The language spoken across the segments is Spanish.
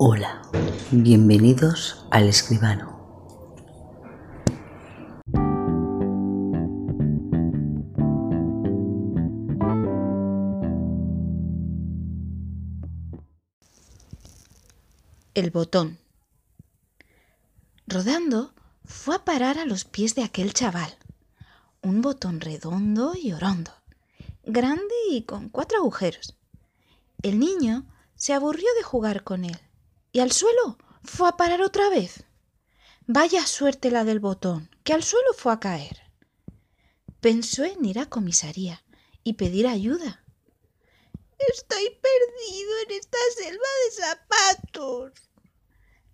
Hola, bienvenidos al escribano. El botón. Rodando, fue a parar a los pies de aquel chaval. Un botón redondo y orondo, grande y con cuatro agujeros. El niño se aburrió de jugar con él y al suelo fue a parar otra vez. Vaya suerte la del botón, que al suelo fue a caer. Pensó en ir a comisaría y pedir ayuda. Estoy perdido en esta selva de zapatos,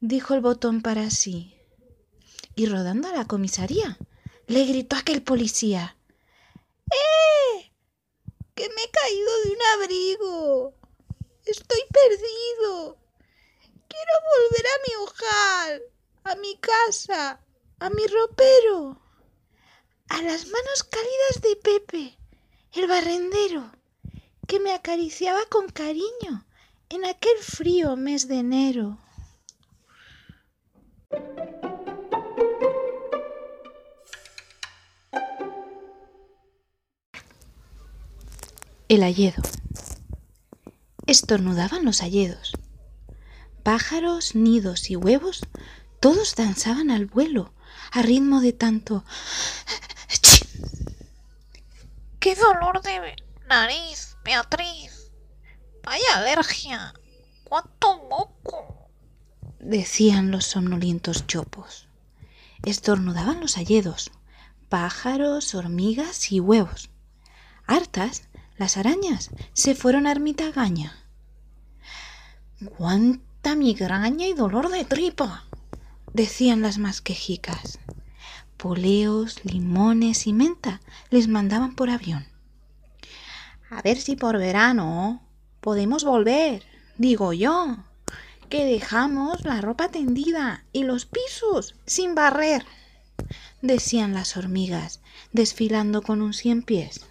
dijo el botón para sí. Y rodando a la comisaría, le gritó aquel policía. ¡Eh! Que me he caído de un abrigo. Estoy perdido. A mi hogar, a mi casa, a mi ropero, a las manos cálidas de Pepe, el barrendero, que me acariciaba con cariño en aquel frío mes de enero. El ayedo. Estornudaban los ayedos. Pájaros, nidos y huevos, todos danzaban al vuelo, a ritmo de tanto... ¡Qué dolor de nariz, Beatriz! ¡Vaya alergia! ¡Cuánto moco! decían los somnolientos chopos. Estornudaban los ayedos, pájaros, hormigas y huevos. Hartas, las arañas se fueron a ermitagaña. ¡Cuánta migraña y dolor de tripa! decían las más quejicas. Poleos, limones y menta les mandaban por avión. A ver si por verano podemos volver, digo yo, que dejamos la ropa tendida y los pisos sin barrer, decían las hormigas, desfilando con un cien pies.